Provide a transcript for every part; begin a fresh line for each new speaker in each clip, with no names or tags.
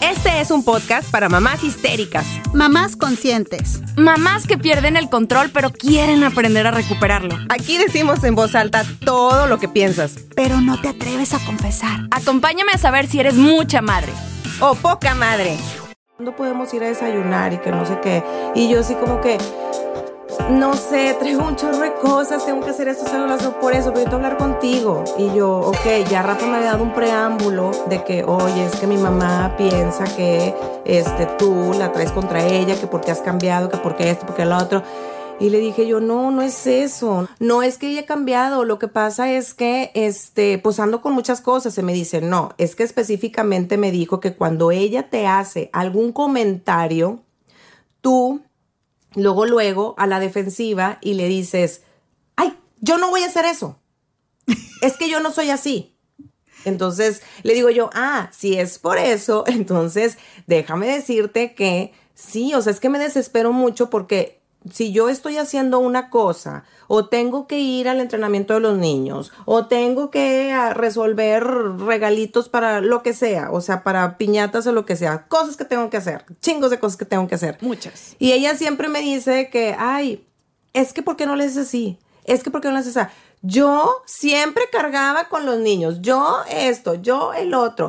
Este es un podcast para mamás histéricas,
Mamás conscientes.
Mamás que pierden el control pero quieren aprender a recuperarlo.
Aquí decimos en voz alta todo lo que piensas.
Pero no te atreves a confesar.
Acompáñame a saber si eres mucha madre.
O poca madre. ¿Cuándo podemos ir a desayunar y que no sé qué? Y yo así como que, no sé, traigo un chorro de cosas, tengo que hacer esto, hacerlo, lo por eso, pero yo hablar contigo. Y yo, ok, ya Rafa me había dado un preámbulo de que, oye, es que mi mamá piensa que este, tú la traes contra ella, que porque has cambiado, que porque esto, porque lo otro. Y le dije yo, no, no es eso. No es que haya cambiado. Lo que pasa es que, este, pues con muchas cosas. Se me dice, no, es que específicamente me dijo que cuando ella te hace algún comentario, tú, luego, luego, a la defensiva y le dices, ay, yo no voy a hacer eso. Es que yo no soy así. Entonces le digo yo, ah, si es por eso, entonces déjame decirte que sí, o sea, es que me desespero mucho porque si yo estoy haciendo una cosa o tengo que ir al entrenamiento de los niños o tengo que ah, resolver regalitos para lo que sea, o sea, para piñatas o lo que sea, cosas que tengo que hacer, chingos de cosas que tengo que hacer.
Muchas.
Y ella siempre me dice que, ay, es que ¿por qué no le haces así? Es que ¿por qué no le haces así? Yo siempre cargaba con los niños, yo esto, yo el otro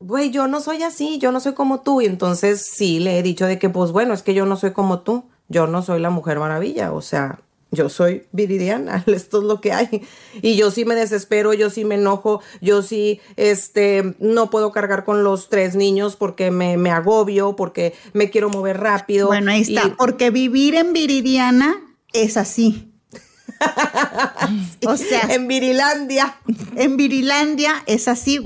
güey, yo no soy así, yo no soy como tú. Y entonces sí le he dicho de que, pues bueno, es que yo no soy como tú yo no soy la mujer maravilla, o sea, yo soy viridiana, esto es lo que hay. Y yo sí me desespero, yo sí me enojo, yo sí este, no puedo cargar con los tres niños porque me, me agobio, porque me quiero mover rápido.
Bueno, ahí está, porque vivir en viridiana es así.
o sea, en Virilandia.
En Virilandia es así.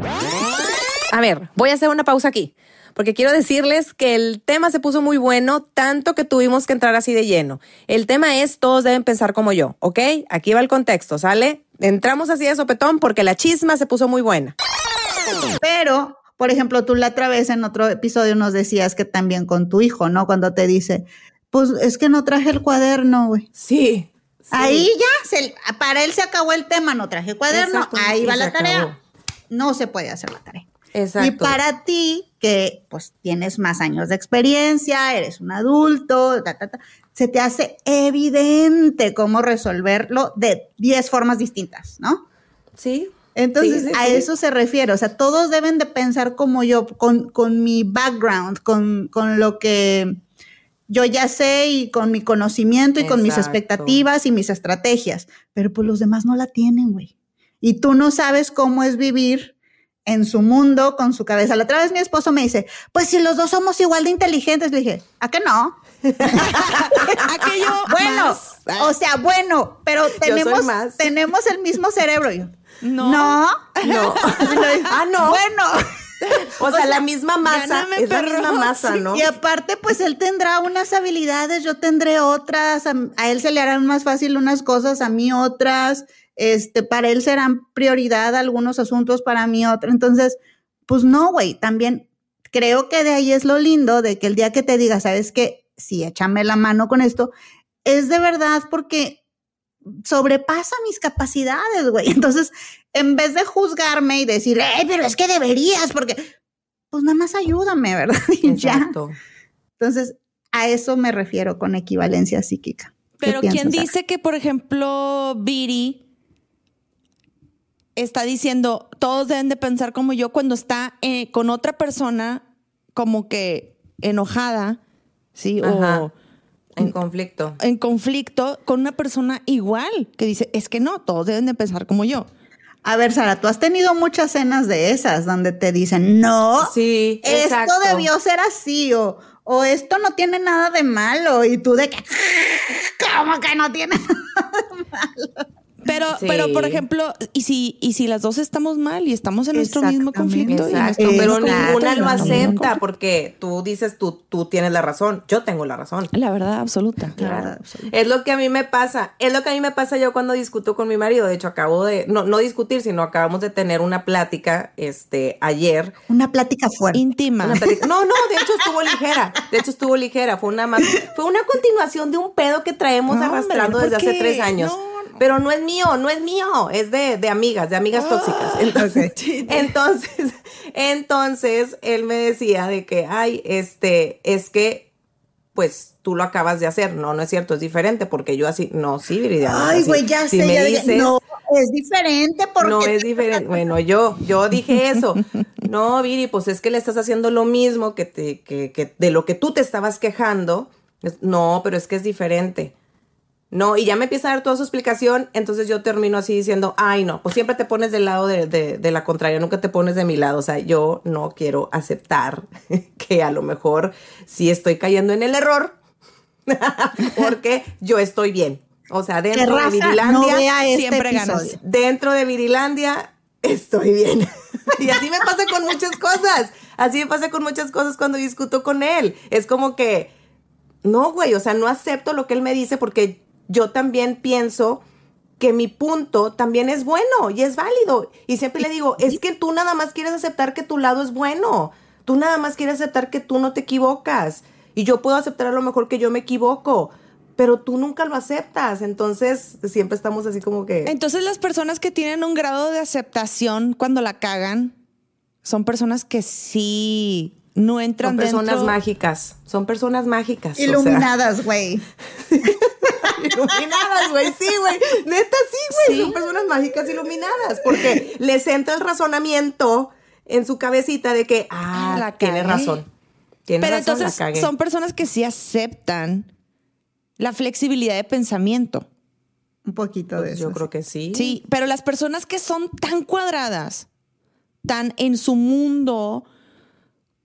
A ver, voy a hacer una pausa aquí porque quiero decirles que el tema se puso muy bueno, tanto que tuvimos que entrar así de lleno. El tema es todos deben pensar como yo, ¿ok? Aquí va el contexto, ¿sale? Entramos así de sopetón porque la chisma se puso muy buena.
Pero, por ejemplo, tú la otra vez en otro episodio nos decías que también con tu hijo, ¿no? Cuando te dice, pues es que no traje el cuaderno, güey.
Sí,
Ahí ya, para él se acabó el tema, no traje cuaderno, ahí va la tarea. No se puede hacer la tarea.
Exacto.
Y para ti, que pues tienes más años de experiencia, eres un adulto, se te hace evidente cómo resolverlo de 10 formas distintas, ¿no?
Sí.
Entonces, a eso se refiere. O sea, todos deben de pensar como yo, con, mi background, con, lo que yo ya sé y con mi conocimiento y con mis expectativas y mis estrategias. Pero pues los demás no la tienen, güey. Y tú no sabes cómo es vivir en su mundo con su cabeza. La otra vez mi esposo me dice, pues si los dos somos igual de inteligentes, le dije, ¿a qué no? ¿A que yo? Bueno, o sea, bueno, pero tenemos, tenemos el mismo cerebro. Yo, no. No.
No.
ah, no. Bueno.
O sea, la misma masa, es la misma masa, ¿no?
Y aparte, pues él tendrá unas habilidades, yo tendré otras, a él se le harán más fácil unas cosas, a mí otras, este, para él serán prioridad algunos asuntos, para mí otros. Entonces, pues no, güey, también creo que de ahí es lo lindo de que el día que te diga, sabes que sí, échame la mano con esto, es de verdad porque sobrepasa mis capacidades, güey. Entonces, en vez de juzgarme y decir, eh, pero es que deberías, porque, pues nada más ayúdame, ¿verdad? Y Exacto. Entonces, a eso me refiero con equivalencia psíquica.
Pero ¿quién dice que, por ejemplo, Viri está diciendo, todos deben de pensar como yo cuando está eh, con otra persona como que enojada, ¿sí? O
en conflicto.
En conflicto con una persona igual, que dice, es que no, todos deben de pensar como yo.
A ver, Sara, tú has tenido muchas cenas de esas donde te dicen, no,
sí,
esto debió ser así, o, o esto no tiene nada de malo, y tú de que, ¿cómo que no tiene nada de malo?
Pero, pero por ejemplo, ¿y si, y si las dos estamos mal y estamos en nuestro mismo conflicto?
pero ninguna lo acepta porque tú dices, tú, tú tienes la razón, yo tengo la razón.
La verdad absoluta.
Es lo que a mí me pasa, es lo que a mí me pasa yo cuando discuto con mi marido. De hecho, acabo de, no, no discutir, sino acabamos de tener una plática este, ayer.
Una plática fuerte.
Íntima.
no, no, de hecho estuvo ligera. De hecho estuvo ligera. Fue una más, fue una continuación de un pedo que traemos arrastrando desde hace tres años. Pero no es mío, no es mío, es de, de amigas, de amigas
Ah,
tóxicas. Entonces, entonces, entonces, él me decía de que, ay, este, es que, pues, tú lo acabas de hacer. No, no es cierto, es diferente, porque yo así, no, sí, Viridiana.
Ay, güey, ya
Si
sé.
me
ya dije,
dices-
no, es diferente porque.
no es diferente. Bueno, yo, yo dije eso. No, Viri, pues es que le estás haciendo lo mismo que te, que, que de lo que tú te estabas quejando. No, pero es que es diferente. No, y ya me empieza a dar toda su explicación, entonces yo termino así diciendo, ay no, pues siempre te pones del lado de, de- de la contraria, nunca te pones de mi lado, o sea, yo no quiero aceptar que a lo mejor sí estoy cayendo en el error, porque yo estoy bien. O sea, dentro de
no
Virilandia,
vea este
siempre ganas.
dentro de Virilandia estoy bien. y así me pasa con muchas cosas. Así me pasa con muchas cosas cuando discuto con él. Es como que, no, güey, o sea, no acepto lo que él me dice porque yo también pienso que mi punto también es bueno y es válido. Y siempre le digo, es que tú nada más quieres aceptar que tu lado es bueno. Tú nada más quieres aceptar que tú no te equivocas. Y yo puedo aceptar a lo mejor que yo me equivoco, pero tú nunca lo aceptas. Entonces, siempre estamos así como que...
Entonces las personas que tienen un grado de aceptación cuando la cagan son personas que sí no entran
Son personas
dentro.
mágicas. Son personas mágicas. o sea,
Iluminadas, güey.
iluminadas, güey. Sí, güey. Neta, sí, güey.
Sí.
Son personas mágicas iluminadas. Porque les entra el razonamiento en su cabecita de que, ah,
La
tiene razón. Tiene
Pero
razón,
entonces
la
son personas que sí aceptan la flexibilidad de pensamiento.
Un poquito de
Pues
eso.
yo creo que sí.
Sí, pero las personas que son tan cuadradas, tan en su mundo,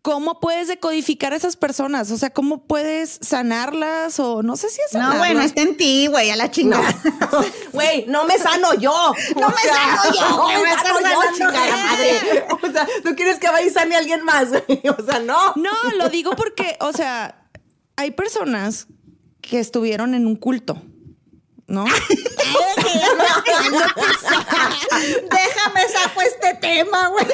¿cómo puedes decodificar a esas personas? O sea, ¿cómo puedes sanarlas? O no sé si es
No,
sanarlas.
bueno, está en ti, güey, a la chingada.
Güey, no me sano yo. No
me sano yo,
No
me
sano yo, chingada madre. O sea, tú quieres que vaya y sane a alguien más, güey. O sea, no.
No, lo digo porque, o sea, hay personas que estuvieron en un culto, ¿no?
Déjame saco este tema, güey.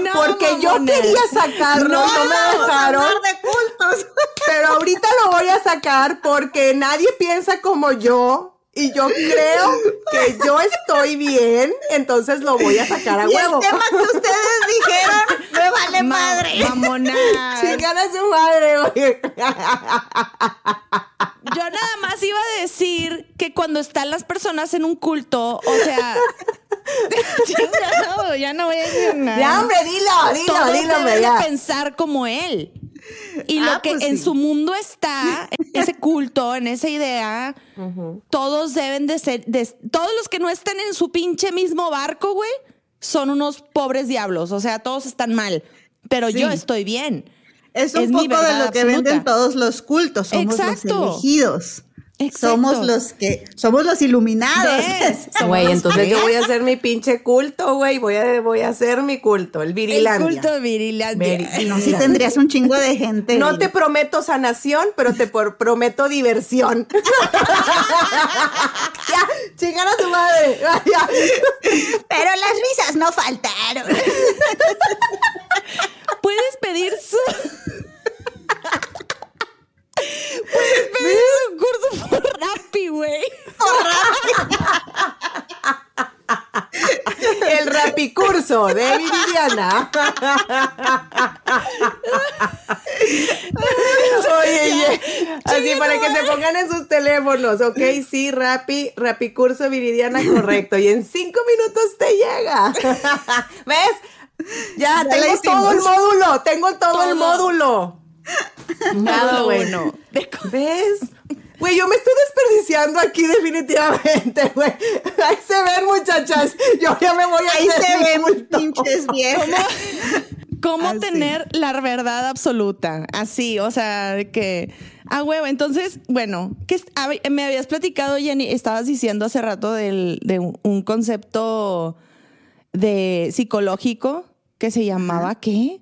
No,
Porque yo quería sacarlo, no, me
Vamos a
dejaron.
hablar de cultos.
Pero ahorita lo voy a sacar porque nadie piensa como yo. Y yo creo que yo estoy bien, entonces lo voy a sacar a
Y el
huevo.
tema que ustedes dijeron me vale
Ma-
madre.
Mamona.
Chingar a su madre, güey.
Yo nada más iba a decir que cuando están las personas en un culto, o sea. ya, no, ya no voy a decir nada.
Ya, hombre, dilo, dilo,
Todos
dilo,
deben
hombre,
de
ya.
pensar como él. Y
Ah,
lo que
pues
en
sí.
su mundo está, en ese culto, en esa idea, todos deben de ser, de- todos los que no estén en su pinche mismo barco, güey, son unos pobres diablos. O sea, todos están mal. Pero yo estoy bien.
Es un
Es mi
poco de lo que
absoluta.
venden todos los cultos. Somos
Exacto.
los elegidos.
Exacto.
Somos los que, somos los iluminados.
Güey, entonces yo voy a hacer mi pinche culto, güey. Voy a, voy a hacer mi culto, el
El
Virilandia.
culto de virilandia.
No, sí tendrías un chingo de gente.
No te prometo sanación, pero te por- prometo diversión. ya, chingar a su madre.
Pero las risas no faltaron.
Puedes pedir su. Puedes pedir su curso por Rappi, güey.
El rapicurso de Viridiana. Oye, oye, así para que se pongan en sus teléfonos, ¿ok? Sí, Rapi, Rapicurso Viridiana, correcto. Y en cinco minutos te llega. ¿Ves? Ya,
Ya
tengo todo el módulo, tengo todo, el módulo. Nada bueno. ¿Ves? Güey, yo me estoy desperdiciando aquí definitivamente, güey. Ahí se ven, muchachas. Yo ya me voy a
Ahí
hacer
se ven
culto.
pinches.
¿Cómo
Así.
tener la verdad absoluta? Así, o sea, de que. Ah, huevo. Entonces, bueno, que me habías platicado, Jenny, estabas diciendo hace rato del- de un concepto de psicológico que se llamaba ¿qué?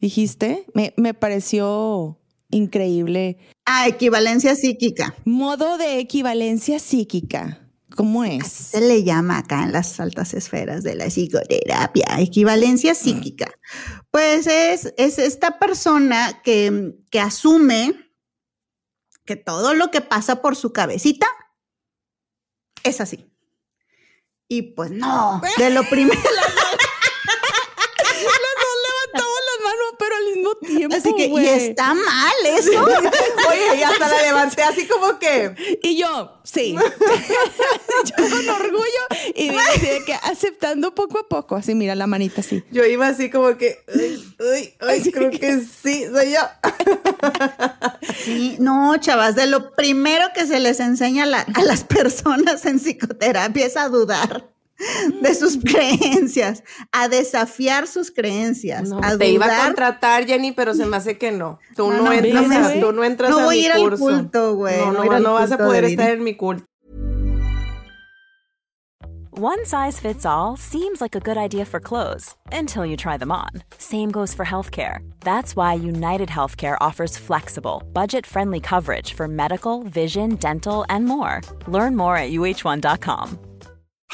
¿Dijiste? Me, me pareció increíble.
Ah, equivalencia psíquica.
Modo de equivalencia psíquica. ¿Cómo es?
Se le llama acá en las altas esferas de la psicoterapia, equivalencia psíquica. Pues es, es esta persona que, que asume que todo lo que pasa por su cabecita es así. Y pues no, de lo primero.
levantamos las manos, pero al mismo
y está mal eso.
Oye, y hasta la levanté así como que.
Y yo, sí. yo con orgullo y de que aceptando poco a poco. Así, mira la manita así.
Yo iba así como que. Uy, uy, uy, creo que sí, soy yo.
Sí, no, chavas, de lo primero que se les enseña a, la- a las personas en psicoterapia es a dudar de sus mm. creencias, a desafiar sus creencias,
No,
a
te iba a contratar, Jenny, pero se me hace que no. Tú no,
No, no,
entras,
no,
a, tú no entras
No
a
voy
mi
a ir al
curso.
culto, güey,
No,
no
no,
voy a ir al
no vas a poder estar en mi culto.
One size fits all seems like a good idea for clothes until you try them on. Same goes for healthcare. That's why United Healthcare offers flexible, budget friendly coverage for medical, vision, dental, and more. Learn more at uh1.com.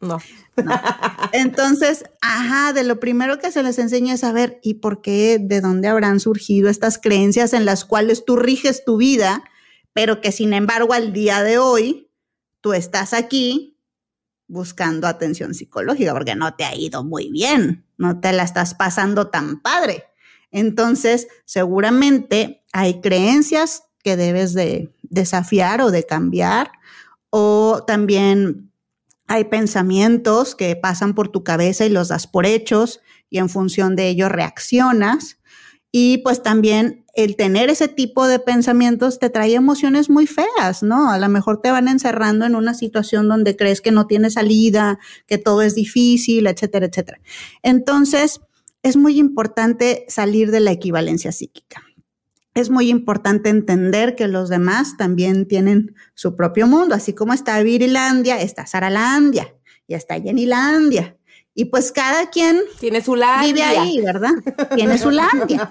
No.
Entonces, ajá, de lo primero que se les enseña es saber y por qué, de dónde habrán surgido estas creencias en las cuales tú riges tu vida, pero que sin embargo al día de hoy tú estás aquí buscando atención psicológica porque no te ha ido muy bien, no te la estás pasando tan padre. Entonces, seguramente hay creencias que debes de desafiar o de cambiar o también hay pensamientos que pasan por tu cabeza y los das por hechos y en función de ello reaccionas. Y pues también el tener ese tipo de pensamientos te trae emociones muy feas, ¿no? A lo mejor te van encerrando en una situación donde crees que no tiene salida, que todo es difícil, etcétera, etcétera. Entonces, es muy importante salir de la equivalencia psíquica es muy importante entender que los demás también tienen su propio mundo, así como está Virilandia, está Saralandia y está Jenilandia. Y pues cada quien
Tiene su landia.
vive ahí, ¿verdad? Tiene su landia.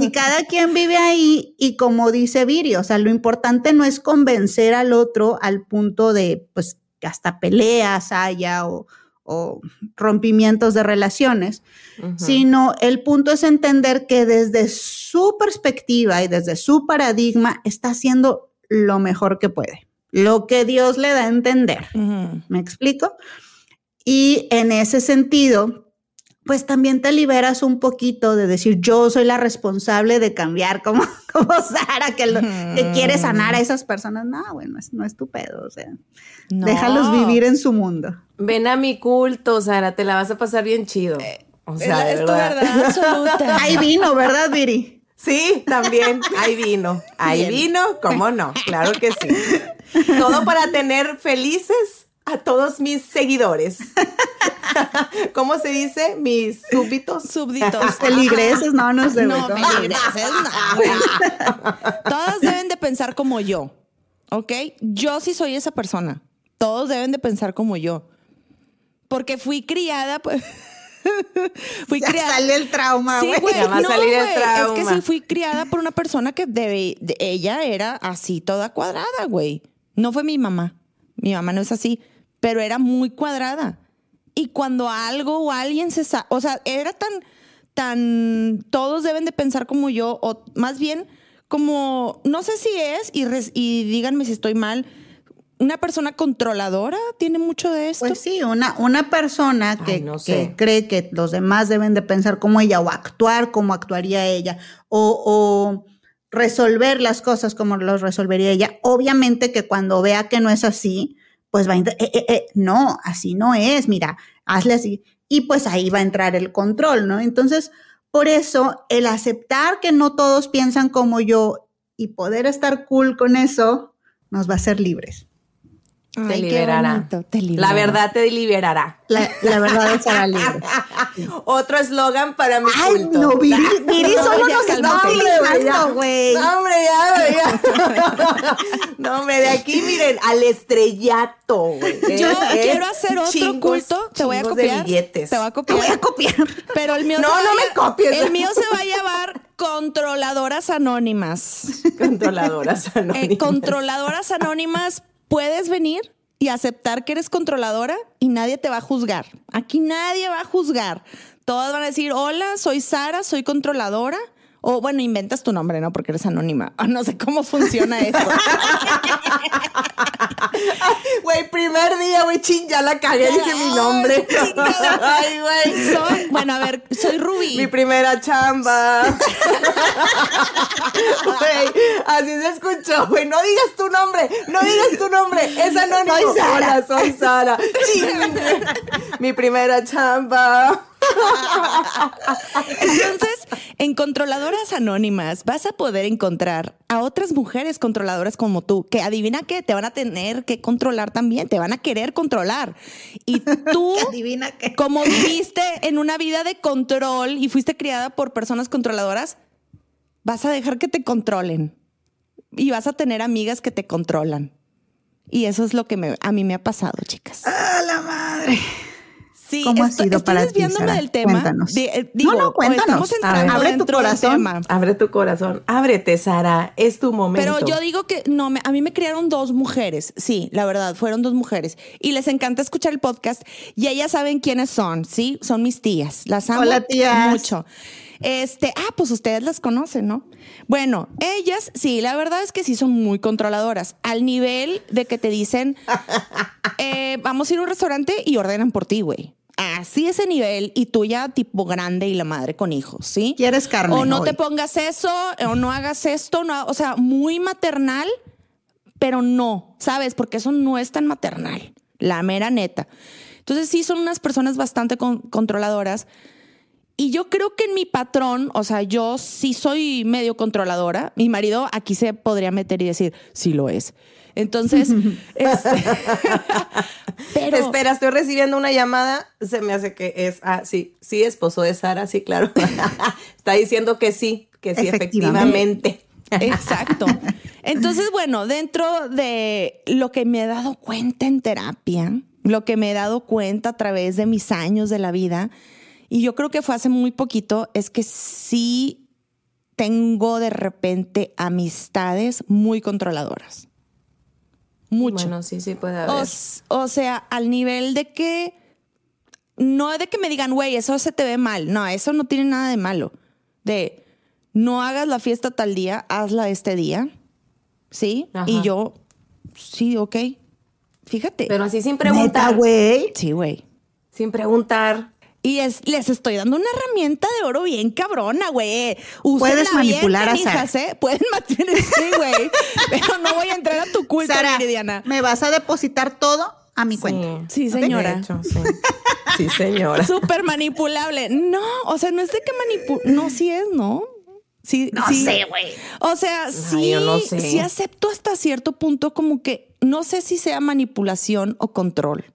Y cada quien vive ahí y como dice Viri, o sea, lo importante no es convencer al otro al punto de, pues, que hasta peleas haya o, o rompimientos de relaciones, sino el punto es entender que desde su perspectiva y desde su paradigma está haciendo lo mejor que puede, lo que Dios le da a entender. ¿Me explico? Y en ese sentido, pues también te liberas un poquito de decir, yo soy la responsable de cambiar como, como Sara, que, lo- que quiere sanar a esas personas. No, bueno, es- no es tu pedo, o sea,
No.
déjalos vivir en su mundo.
Ven a mi culto, Sara, te la vas a pasar bien chido. O sea,
es tu
verdad.
verdad absoluta.
Ahí vino, ¿verdad, Viri?
Sí, también, hay vino. Hay vino, ¿cómo no? Claro que sí. Todo para tener felices a todos mis seguidores. ¿Cómo se dice? Mis súbditos.
Súbditos.
Peligreses, no, no sé.
No, feligreses, no. Todas deben de pensar como yo, ¿ok? Yo sí soy esa persona. Todos deben de pensar como yo. Porque fui criada, pues... fui
Ya
criada...
sale el trauma,
Sí,
güey.
güey,
Ya va a salir el
güey, Es que
trauma.
sí fui criada por una persona que debe, de- ella era así toda cuadrada, güey. No fue mi mamá. Mi mamá no es así, pero era muy cuadrada. Y cuando algo o alguien se sa o sea, era tan, tan, todos deben de pensar como yo, o más bien como, no sé si es, y, res- y díganme si estoy mal, una persona controladora tiene mucho de esto.
Pues sí, una, una persona que,
Ay, no
que
sé.
cree que los demás deben de pensar como ella o actuar como actuaría ella o, o resolver las cosas como los resolvería ella. Obviamente que cuando vea que no es así, pues va a, eh, eh, eh, no, así no es, mira, hazle así. Y pues ahí va a entrar el control, ¿no? Entonces, por eso, el aceptar que no todos piensan como yo y poder estar cool con eso, nos va a hacer libres.
Te liberará. La verdad te liberará.
La, verdad es hará libre.
Otro eslogan para mi
Ay, no, Viri, Viri solo nos está utilizando, güey.
No, hombre, ya, ya. No, hombre, de aquí, miren, al estrellato, güey.
Yo quiero hacer otro culto. Te voy a copiar. Te voy a copiar.
Te voy a copiar.
Pero el mío
No, no me copies.
El mío se va a llevar controladoras anónimas.
Controladoras
Eh,
anónimas.
controladoras anónimas, puedes venir y aceptar que eres controladora y nadie te va a juzgar. Aquí nadie va a juzgar. Todas van a decir, hola, soy Sara, soy controladora. O bueno, inventas tu nombre, ¿no? Porque eres anónima. Ah, No sé cómo funciona eso.
Güey, primer día, güey, ching, ya la cagué, dije mi nombre. Ay, güey.
Soy, bueno, a ver, soy Rubí.
Mi primera chamba. Güey, así se escuchó, güey. No digas tu nombre, no digas tu nombre. Es anónimo.
Soy Sara.
Hola, soy Sara. Mi primera chamba.
Entonces, en controladoras anónimas vas a poder encontrar a otras mujeres controladoras como tú, que adivina qué, te van a tener que controlar también, te van a querer controlar. Y tú,
Adivina qué.
como viviste en una vida de control y fuiste criada por personas controladoras, vas a dejar que te controlen y vas a tener amigas que te controlan. Y eso es lo que me- a mí me ha pasado, chicas.
¡A la madre!
Sí,
¿Cómo ha sido
estoy
para ti,
desviándome
Sara?
del tema.
Cuéntanos.
De- eh, digo,
No, no, cuéntanos.
Estamos entrando
abre tu corazón.
tema.
Abre tu corazón. Ábrete, Sara. Es tu momento.
Pero yo digo que no, me- a mí me criaron dos mujeres, sí, la verdad, fueron dos mujeres. Y les encanta escuchar el podcast y ellas saben quiénes son, ¿sí? Son mis tías, las amo
Hola, tías.
mucho. Este, ah, pues ustedes las conocen, ¿no? Bueno, ellas, sí, la verdad es que sí son muy controladoras, al nivel de que te dicen, eh, vamos a ir a un restaurante y ordenan por ti, güey. Así ese nivel y tú ya tipo grande y la madre con hijos, ¿sí?
¿Quieres carne
O no
hoy?
te pongas eso, o no hagas esto, no, o sea, muy maternal, pero no, ¿sabes? Porque eso no es tan maternal, la mera neta. Entonces sí son unas personas bastante con- controladoras. Y yo creo que en mi patrón, o sea, yo sí soy medio controladora. Mi marido aquí se podría meter y decir, sí lo es. Entonces, este, pero
Espera, estoy recibiendo una llamada. Se me hace que es. Ah, sí, sí, esposo de Sara, sí, claro. Está diciendo que sí, que sí,
Efectivamente.
efectivamente.
Exacto. Entonces, bueno, dentro de lo que me he dado cuenta en terapia, lo que me he dado cuenta a través de mis años de la vida, y yo creo que fue hace muy poquito, es que sí tengo de repente amistades muy controladoras. Mucho.
Bueno, sí, sí puede haber.
O, sea, al nivel de que no de que me digan, güey, eso se te ve mal. No, eso no tiene nada de malo. De no hagas la fiesta tal día, hazla este día. ¿Sí?
Ajá.
Y yo, sí, ok. Fíjate.
Pero así sin preguntar.
güey.
sí, güey.
Sin preguntar.
Y es- les estoy dando una herramienta de oro bien cabrona, güey.
Puedes manipular a
bien, canijas, ¿eh? Pueden manipular, sí, güey. Pero no voy a entrar a tu culto,
Sara, me vas a depositar todo a mi cuenta.
Sí, señora.
hecho, sí. Sí, señora.
Súper manipulable. No, o sea, no es de que manipul... No, sí es, ¿no? Sí,
No
sí.
sé, güey.
O sea, sí,
yo no sé.
sí acepto hasta cierto punto como que no sé si sea manipulación o control.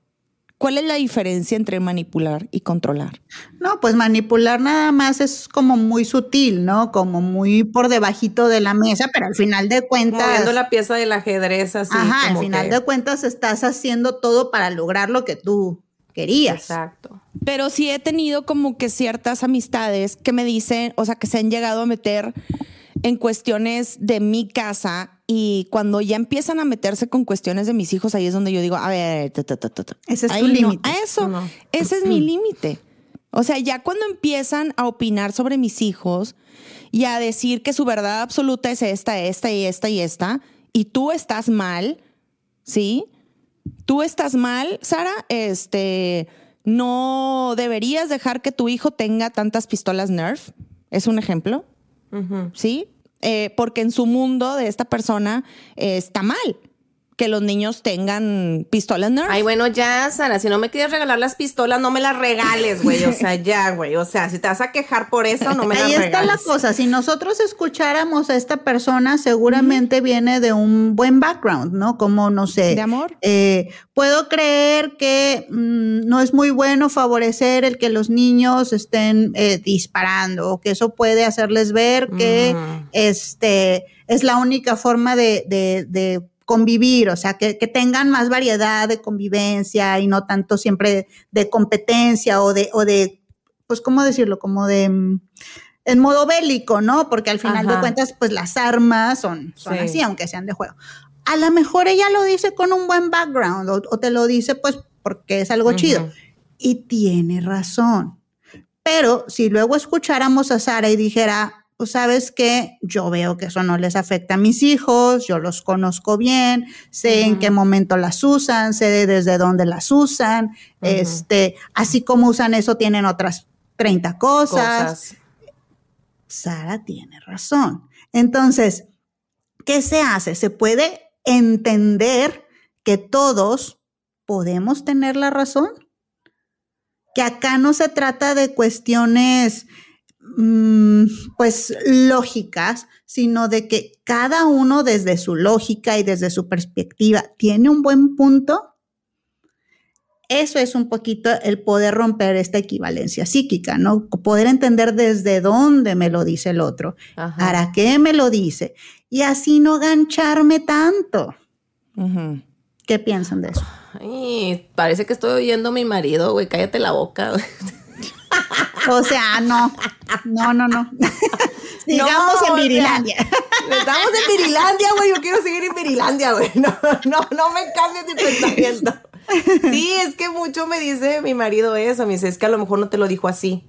¿Cuál es la diferencia entre manipular y controlar?
No, pues manipular nada más es como muy sutil, ¿no? Como muy por debajito de la mesa, pero al final de cuentas.
Moviendo la pieza del ajedrez así.
ajá, al final
que-
de cuentas estás haciendo todo para lograr lo que tú querías.
Exacto.
Pero sí he tenido como que ciertas amistades que me dicen, o sea, que se han llegado a meter en cuestiones de mi casa y cuando ya empiezan a meterse con cuestiones de mis hijos, ahí es donde yo digo, a ver, ta, ta.
Ese es tu
Ahí no,
límite.
a eso,
No.
ese es mi límite. O sea, ya cuando empiezan a opinar sobre mis hijos y a decir que su verdad absoluta es esta, esta y esta y esta, y tú estás mal, ¿sí? Tú estás mal, Sara, este, no deberías dejar que tu hijo tenga tantas pistolas Nerf, es un ejemplo, ¿sí? Eh, porque en su mundo de esta persona eh, está mal que los niños tengan pistolas Nerf.
Ay, bueno, ya, Sara, si no me quieres regalar las pistolas, no me las regales, güey. O sea, ya, güey. O sea, si te vas a quejar por eso, no me las regales.
Ahí está la cosa. Si nosotros escucháramos a esta persona, seguramente viene de un buen background, ¿no? Como, no sé.
De amor.
Eh, puedo creer que mm, no es muy bueno favorecer el que los niños estén eh, disparando o que eso puede hacerles ver que este es la única forma de, de, de convivir, o sea, que, que, tengan más variedad de convivencia y no tanto siempre de competencia o de, o de pues, ¿cómo decirlo? Como de mm, en modo bélico, ¿no? Porque al final Ajá. de cuentas, pues las armas son, son sí. así, aunque sean de juego. A lo mejor ella lo dice con un buen background o, o te lo dice pues porque es algo chido. Y tiene razón. Pero si luego escucháramos a Sara y dijera, pues sabes que yo veo que eso no les afecta a mis hijos, yo los conozco bien, sé uh -huh. en qué momento las usan, sé desde dónde las usan, uh -huh. este, así como usan eso, tienen otras 30 cosas. cosas. Sara tiene razón. Entonces, ¿qué se hace? Se puede entender que todos podemos tener la razón. Que acá no se trata de cuestiones pues lógicas, sino de que cada uno desde su lógica y desde su perspectiva tiene un buen punto. Eso es un poquito el poder romper esta equivalencia psíquica, ¿no? Poder entender desde dónde me lo dice el otro, Ajá. para qué me lo dice, y así no gancharme tanto. Uh -huh. ¿Qué piensan de eso?
Ay, parece que estoy oyendo a mi marido, güey, cállate la boca.
O sea, no, no, no, no. Sigamos no, en Virilandia.
O sea, estamos en Virilandia, güey. Yo quiero seguir en Virilandia, güey. No, no, no me cambies de pensamiento. Sí, es que mucho me dice mi marido eso. Me dice, es que a lo mejor no te lo dijo así.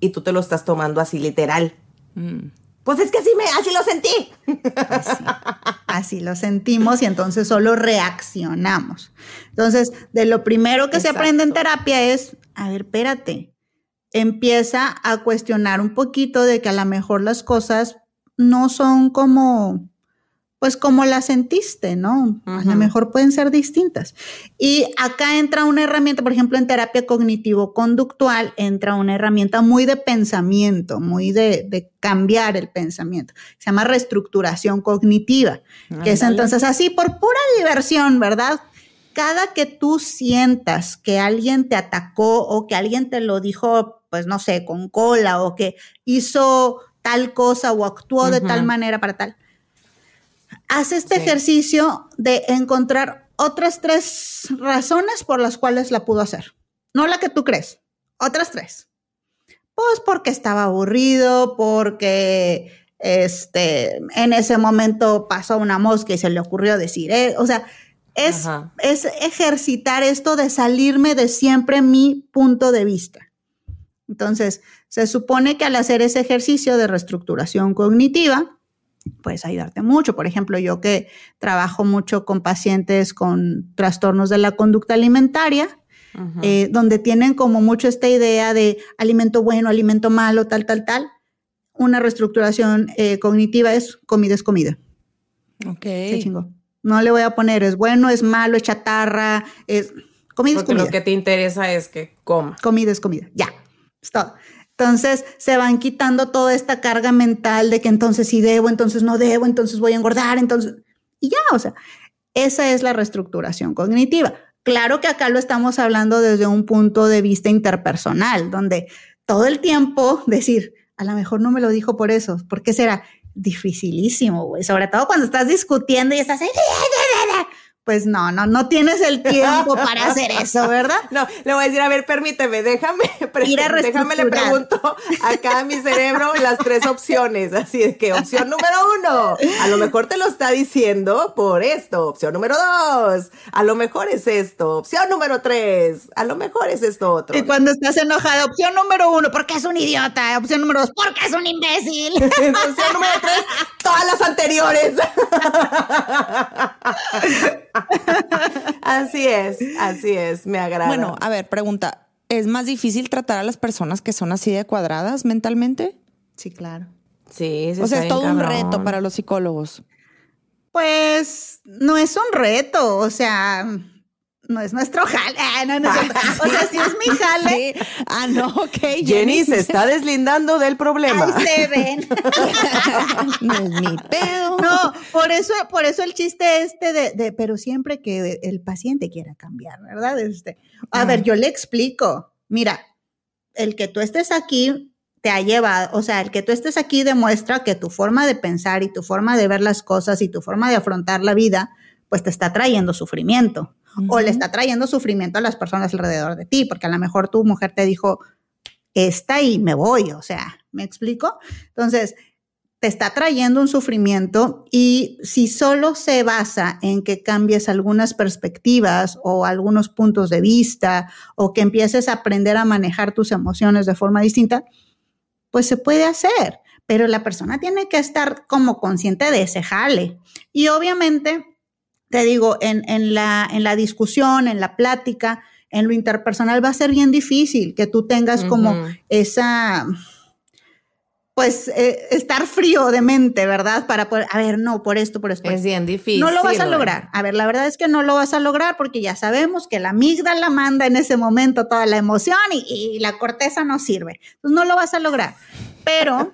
Y tú te lo estás tomando así, literal. Mm. Pues es que así, me, así lo sentí.
Así, así, lo sentimos y entonces solo reaccionamos. Entonces, de lo primero que Exacto. se aprende en terapia es, a ver, espérate, empieza a cuestionar un poquito de que a lo mejor las cosas no son como, pues como las sentiste, ¿no? Uh -huh. A lo mejor pueden ser distintas. Y acá entra una herramienta, por ejemplo, en terapia cognitivo-conductual, entra una herramienta muy de pensamiento, muy de, de cambiar el pensamiento. Se llama reestructuración cognitiva, ah, que es vale. entonces así por pura diversión, ¿verdad? cada que tú sientas que alguien te atacó o que alguien te lo dijo, pues no sé, con cola o que hizo tal cosa o actuó uh -huh. de tal manera para tal, haz este sí. ejercicio de encontrar otras tres razones por las cuales la pudo hacer. No la que tú crees, otras tres. Pues porque estaba aburrido, porque este, en ese momento pasó una mosca y se le ocurrió decir, eh, o sea, es, es, ejercitar esto de salirme de siempre mi punto de vista. Entonces, se supone que al hacer ese ejercicio de reestructuración cognitiva, puedes ayudarte mucho. Por ejemplo, yo que trabajo mucho con pacientes con trastornos de la conducta alimentaria, uh -huh. eh, donde tienen como mucho esta idea de alimento bueno, alimento malo, tal, tal, tal. Una reestructuración eh, cognitiva es comida es comida.
Ok.
Se chingó. No le voy a poner es bueno, es malo, es chatarra, es comida
Porque
es comida.
lo que te interesa es que coma.
Comida es comida, ya, es todo. Entonces se van quitando toda esta carga mental de que entonces sí debo, entonces no debo, entonces voy a engordar, entonces... Y ya, o sea, esa es la reestructuración cognitiva. Claro que acá lo estamos hablando desde un punto de vista interpersonal, donde todo el tiempo decir, a lo mejor no me lo dijo por eso, ¿por qué será? dificilísimo, güey. Sobre todo cuando estás discutiendo y estás ahí, pues no, no, no tienes el tiempo para hacer eso, ¿verdad?
No, le voy a decir, a ver, permíteme, déjame, déjame le pregunto acá a mi cerebro las tres opciones, así de que opción número uno, a lo mejor te lo está diciendo por esto, opción número dos, a lo mejor es esto, opción número tres, a lo mejor es esto otro.
Y cuando estás enojada, opción número uno, porque es un idiota, opción número dos, porque es un imbécil.
opción número tres, todas las anteriores. así es, así es, me agrada.
Bueno, a ver, pregunta, ¿es más difícil tratar a las personas que son así de cuadradas mentalmente?
Sí, claro.
Sí, sí
O sea, es todo un reto para los psicólogos.
Pues no es un reto, o sea, no es nuestro jale. Ah, no. O sea, si es mi jale,
Sí. Ah, no, ok.
Jenny se está deslindando del problema.
ahí se ven.
no es mi pedo.
No, por eso, por eso el chiste este de, de- pero siempre que el paciente quiera cambiar, ¿verdad? Este, a ver, yo le explico. Mira, el que tú estés aquí te ha llevado, o sea, el que tú estés aquí demuestra que tu forma de pensar y tu forma de ver las cosas y tu forma de afrontar la vida, pues te está trayendo sufrimiento. O le está trayendo sufrimiento a las personas alrededor de ti, porque a lo mejor tu mujer te dijo, esta y me voy, o sea, ¿me explico? Entonces, te está trayendo un sufrimiento y si solo se basa en que cambies algunas perspectivas o algunos puntos de vista o que empieces a aprender a manejar tus emociones de forma distinta, pues se puede hacer, pero la persona tiene que estar como consciente de ese jale. Y obviamente, te digo, en, en la, en la discusión, en la plática, en lo interpersonal va a ser bien difícil que tú tengas como esa, pues, eh, estar frío de mente, ¿verdad? Para poder, a ver, no, por esto, por esto.
Es bien difícil.
No lo vas a lograr. A ver, la verdad es que no lo vas a lograr porque ya sabemos que la amígdala manda en ese momento toda la emoción y, y la corteza no sirve. Entonces no lo vas a lograr. Pero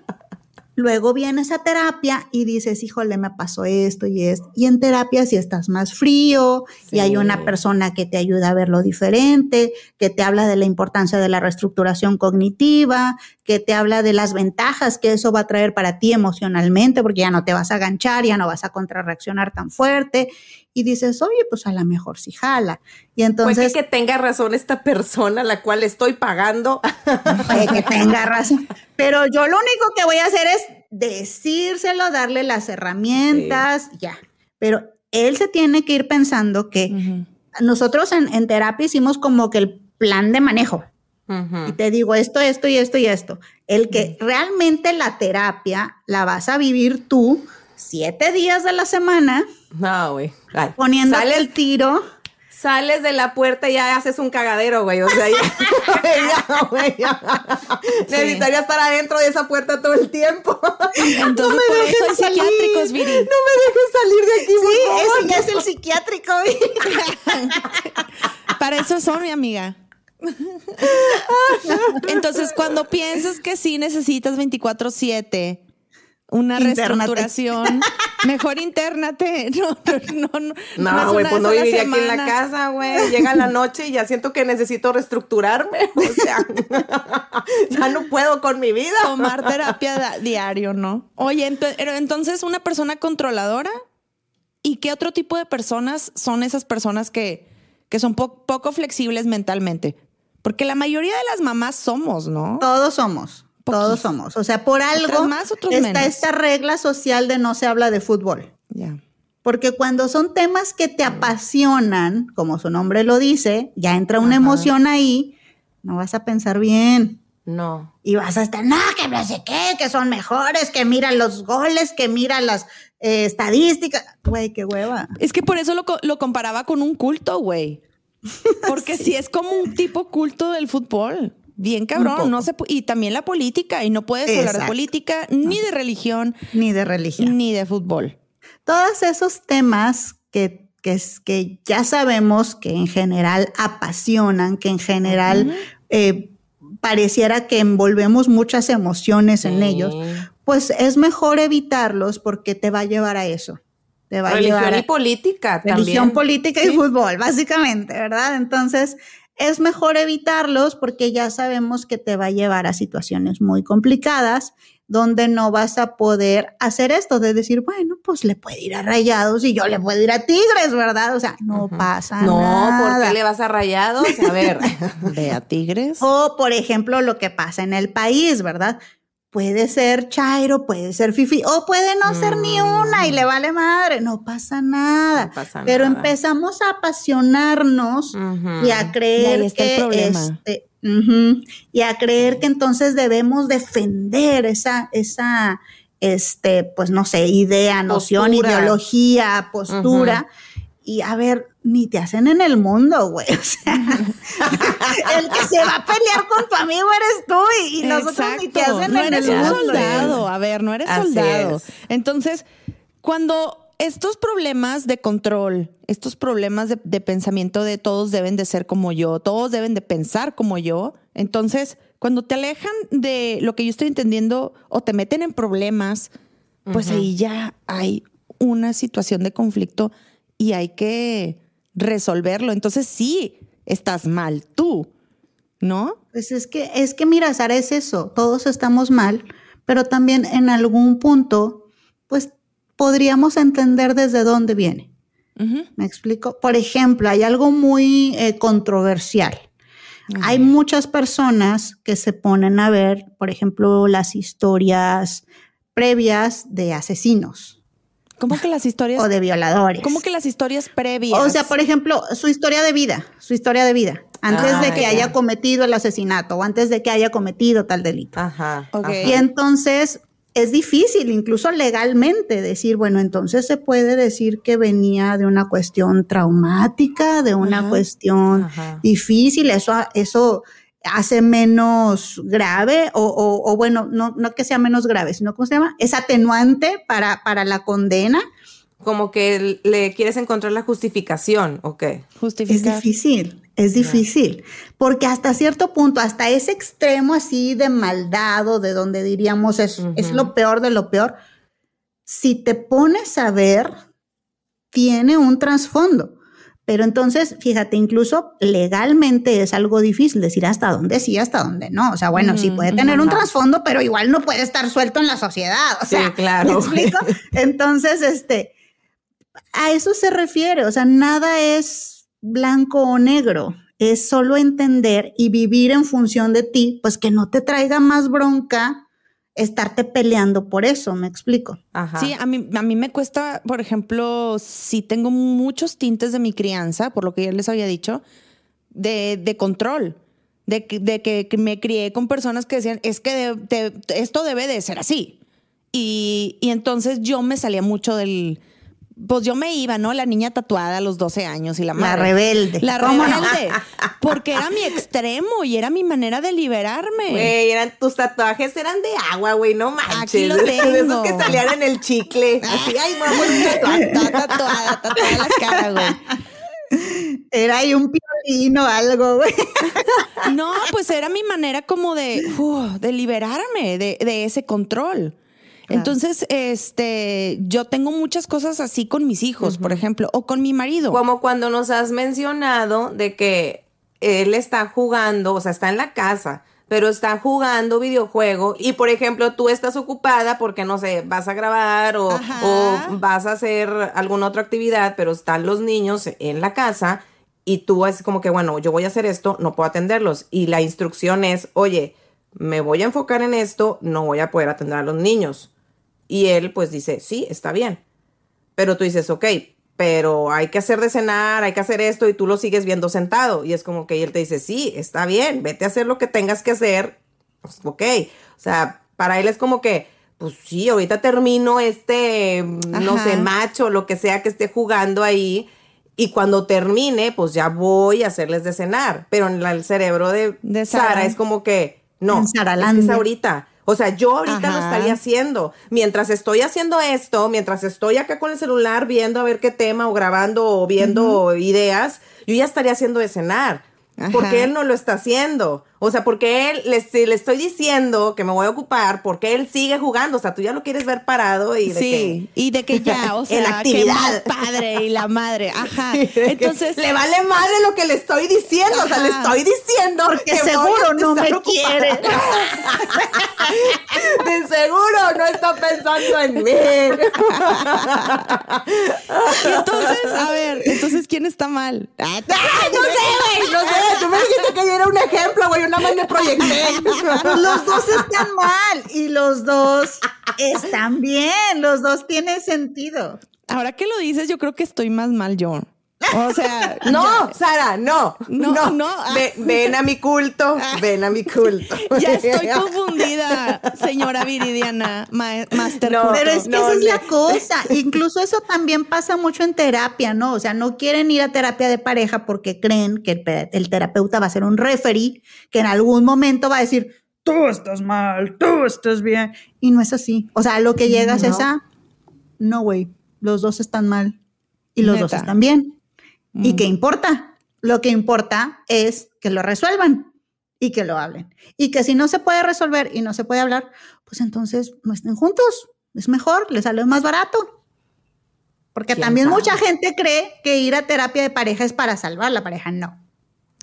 luego viene esa terapia y dices, híjole, me pasó esto y esto. Y en terapia si estás más frío y hay una persona que te ayuda a verlo diferente, que te habla de la importancia de la reestructuración cognitiva, que te habla de las ventajas que eso va a traer para ti emocionalmente, porque ya no te vas a aganchar, ya no vas a contrarreaccionar tan fuerte. Y dices, oye, pues a lo mejor sí jala. Y entonces,
Puede que tenga razón esta persona a la cual estoy pagando.
puede que tenga razón. Pero yo lo único que voy a hacer es decírselo, darle las herramientas, ya. Pero él se tiene que ir pensando que nosotros en, en terapia hicimos como que el plan de manejo. Y te digo esto, esto y esto y esto. El que realmente la terapia la vas a vivir tú siete días de la semana
No, güey.
Poniendo el tiro.
sales de la puerta y ya haces un cagadero, güey. O sea, ya, güey, ya. Necesitaría estar adentro de esa puerta todo el tiempo.
Entonces, por eso hay
salir.
psiquiátricos, Viri.
No me dejes salir de aquí,
Sí, ese ya es el psiquiátrico.
Para eso son, mi amiga. Entonces, cuando piensas que sí necesitas 24-7 una reestructuración, mejor internate. No, no, no.
no. Güey, pues no viviría aquí en la casa, güey. Llega la noche y ya siento que necesito reestructurarme. O sea, ya no puedo con mi vida.
Tomar terapia diario, ¿no? Oye, pero entonces una persona controladora. ¿Y qué otro tipo de personas son esas personas que, que son po- poco flexibles mentalmente? Porque la mayoría de las mamás somos, ¿no?
Todos somos. Todos somos. O sea, por algo
más, otros
está
menos.
esta regla social de no se habla de fútbol.
Ya.
Porque cuando son temas que te apasionan, como su nombre lo dice, ya entra una
Ajá.
emoción ahí, no vas a pensar bien.
No.
Y vas a estar, no, que no sé qué, que son mejores, que mira los goles, que mira las eh, estadísticas. Güey, qué hueva.
Es que por eso lo, lo comparaba con un culto, güey. Porque sí. es como un tipo culto del fútbol. Bien cabrón, no se y también la política y no puedes hablar de política ni de religión
Ni de religión.
ni de fútbol.
Todos esos temas que, que, ya sabemos que en general apasionan, que en general eh, pareciera que envolvemos muchas emociones en ellos, pues es mejor evitarlos porque te va a llevar a eso. Te va a
Religión
llevar
y política
religión,
también.
política y fútbol, básicamente, ¿verdad? Entonces, es mejor evitarlos porque ya sabemos que te va a llevar a situaciones muy complicadas donde no vas a poder hacer esto de decir, bueno, pues le puede ir a Rayados y yo le puedo ir a Tigres, ¿verdad? O sea, no pasa
No,
nada.
¿por qué le vas a rayados? A ver.
Ve a Tigres.
O, por ejemplo, lo que pasa en el país, ¿verdad? Puede ser Chairo, puede ser Fifi, o puede no ser ni una y le vale madre, no pasa nada.
No pasa
Pero
nada.
empezamos a apasionarnos y a creer
Y
que este, y a creer que entonces debemos defender esa, esa, este, pues no sé, idea, noción,
Postura.
ideología, postura. Y a ver, ni te hacen en el mundo, güey. O sea, el que se va a pelear con tu amigo eres tú y, y los otros ni te hacen
no
en
eres
el
un
mundo.
soldado. A ver, no eres
Así
soldado.
es.
Entonces, cuando estos problemas de control, estos problemas de, de pensamiento de todos deben de ser como yo, todos deben de pensar como yo, entonces, cuando te alejan de lo que yo estoy entendiendo o te meten en problemas, pues ahí ya hay una situación de conflicto y hay que resolverlo. Entonces, sí, estás mal tú, ¿no?
Pues es que, es que mira, Sara, es eso. Todos estamos mal, pero también en algún punto, pues podríamos entender desde dónde viene. ¿Me explico? Por ejemplo, hay algo muy eh, controversial. Hay muchas personas que se ponen a ver, por ejemplo, las historias previas de asesinos
¿Cómo que las historias
o de violadores.
¿Cómo que las historias previas?
O sea, por ejemplo, su historia de vida, su historia de vida, antes
Ah,
de que
ya.
haya cometido el asesinato o antes de que haya cometido tal delito.
Ajá.
Ok.
ajá.
Y entonces es difícil, incluso legalmente, decir, bueno, entonces se puede decir que venía de una cuestión traumática, de una
Ajá.
cuestión
Ajá.
difícil, eso, eso hace menos grave, o, o- o bueno, no, no que sea menos grave, sino, ¿cómo se llama? Es atenuante para, para la condena.
Como que le quieres encontrar la justificación, ¿o qué?
Es
justificar.
difícil, es difícil, porque hasta cierto punto, hasta ese extremo así de maldad o de donde diríamos es, es lo peor de lo peor, si te pones a ver, tiene un trasfondo. Pero entonces, fíjate, incluso legalmente es algo difícil decir hasta dónde sí, hasta dónde no. O sea, bueno, sí puede tener un trasfondo, pero igual no puede estar suelto en la sociedad. O
Sí,
sea,
claro.
¿me explico? Entonces, este, a eso se refiere. O sea, nada es blanco o negro. Es solo entender y vivir en función de ti, pues que no te traiga más bronca estarte peleando por eso, me explico.
Ajá.
Sí, a mí, a mí me cuesta, por ejemplo, si tengo muchos tintes de mi crianza, por lo que ya les había dicho, de, de control. De, que- de que me crié con personas que decían, es que de- de- esto debe de ser así. Y, y entonces yo me salía mucho del... Pues yo me iba, ¿no? La niña tatuada a los 12 años y la
La
madre.
rebelde.
La
¿Cómo no?
rebelde. Porque era mi extremo y era mi manera de liberarme.
Güey, eran, tus tatuajes eran de agua, güey, no manches.
Aquí lo
De esos
tengo.
que salían en el chicle. Así, ay, vamos a un tatuaje.
Toda tatuada, tatuada la cara, güey.
Era ahí un piolín o algo, güey.
No, pues era mi manera como de, uh, de liberarme de, de ese control. Entonces, este, yo tengo muchas cosas así con mis hijos, por ejemplo, o con mi marido.
Como cuando nos has mencionado de que él está jugando, o sea, está en la casa, pero está jugando videojuego y, por ejemplo, tú estás ocupada porque, no sé, vas a grabar o, o vas a hacer alguna otra actividad, pero están los niños en la casa y tú es como que, bueno, yo voy a hacer esto, no puedo atenderlos. Y la instrucción es, oye, me voy a enfocar en esto, no voy a poder atender a los niños. Y él pues dice, sí, está bien. Pero tú dices, ok, pero hay que hacer de cenar, hay que hacer esto y tú lo sigues viendo sentado. Y es como que él te dice, sí, está bien, vete a hacer lo que tengas que hacer. Pues, ok, o sea, para él es como que, pues sí, ahorita termino este, no sé, macho, lo que sea que esté jugando ahí. Y cuando termine, pues ya voy a hacerles de cenar. Pero en la- el cerebro de,
De
Sara.
Sara.
es como que, no, es que es ahorita. O sea, yo ahorita lo estaría haciendo. Mientras estoy haciendo esto, mientras estoy acá con el celular viendo a ver qué tema o grabando o viendo ideas, yo ya estaría haciendo de cenar.
Ajá.
Porque él no lo está haciendo. O sea, porque él le, si le estoy diciendo que me voy a ocupar, porque él sigue jugando. O sea, tú ya lo quieres ver parado y de
Sí, y de que ya, o
En
sea,
actividad.
que padre y la madre, ajá.
que-
Entonces,
le vale madre lo que le estoy diciendo. O sea, le estoy diciendo
Porque
que
seguro no me
ocupada.
quiere.
De seguro no está pensando en mí.
y entonces, a ver, entonces, ¿quién está mal? Ah,
Ay, no sé, güey, no sé. Tú me dijiste que yo era un ejemplo, güey. Una más me proyecté.
Los dos están mal y los dos están bien. Los dos tienen sentido.
Ahora que lo dices, yo creo que estoy más mal yo. O sea,
No, Sara, no.
No,
No,
no. Ah.
Ve- ven a mi culto. Ven a mi culto.
ya estoy confundida. señora Viridiana, ma- Master
No.
Pero es que
no,
esa es la cosa. Incluso eso también pasa mucho en terapia, ¿no? O sea, no quieren ir a terapia de pareja porque creen que el, pe- el terapeuta va a ser un referee que en algún momento va a decir, tú estás mal, tú estás bien. Y no es así. O sea, lo que llegas es a, no, güey, los dos están mal y los dos están bien. ¿Y qué importa? Lo que importa es que lo resuelvan y que lo hablen. Y que si no se puede resolver y no se puede hablar, pues entonces no estén juntos. Es mejor, les sale más barato. Porque
¿Quién
también
sabe?
mucha gente cree que ir a terapia de pareja es para salvar la pareja. No,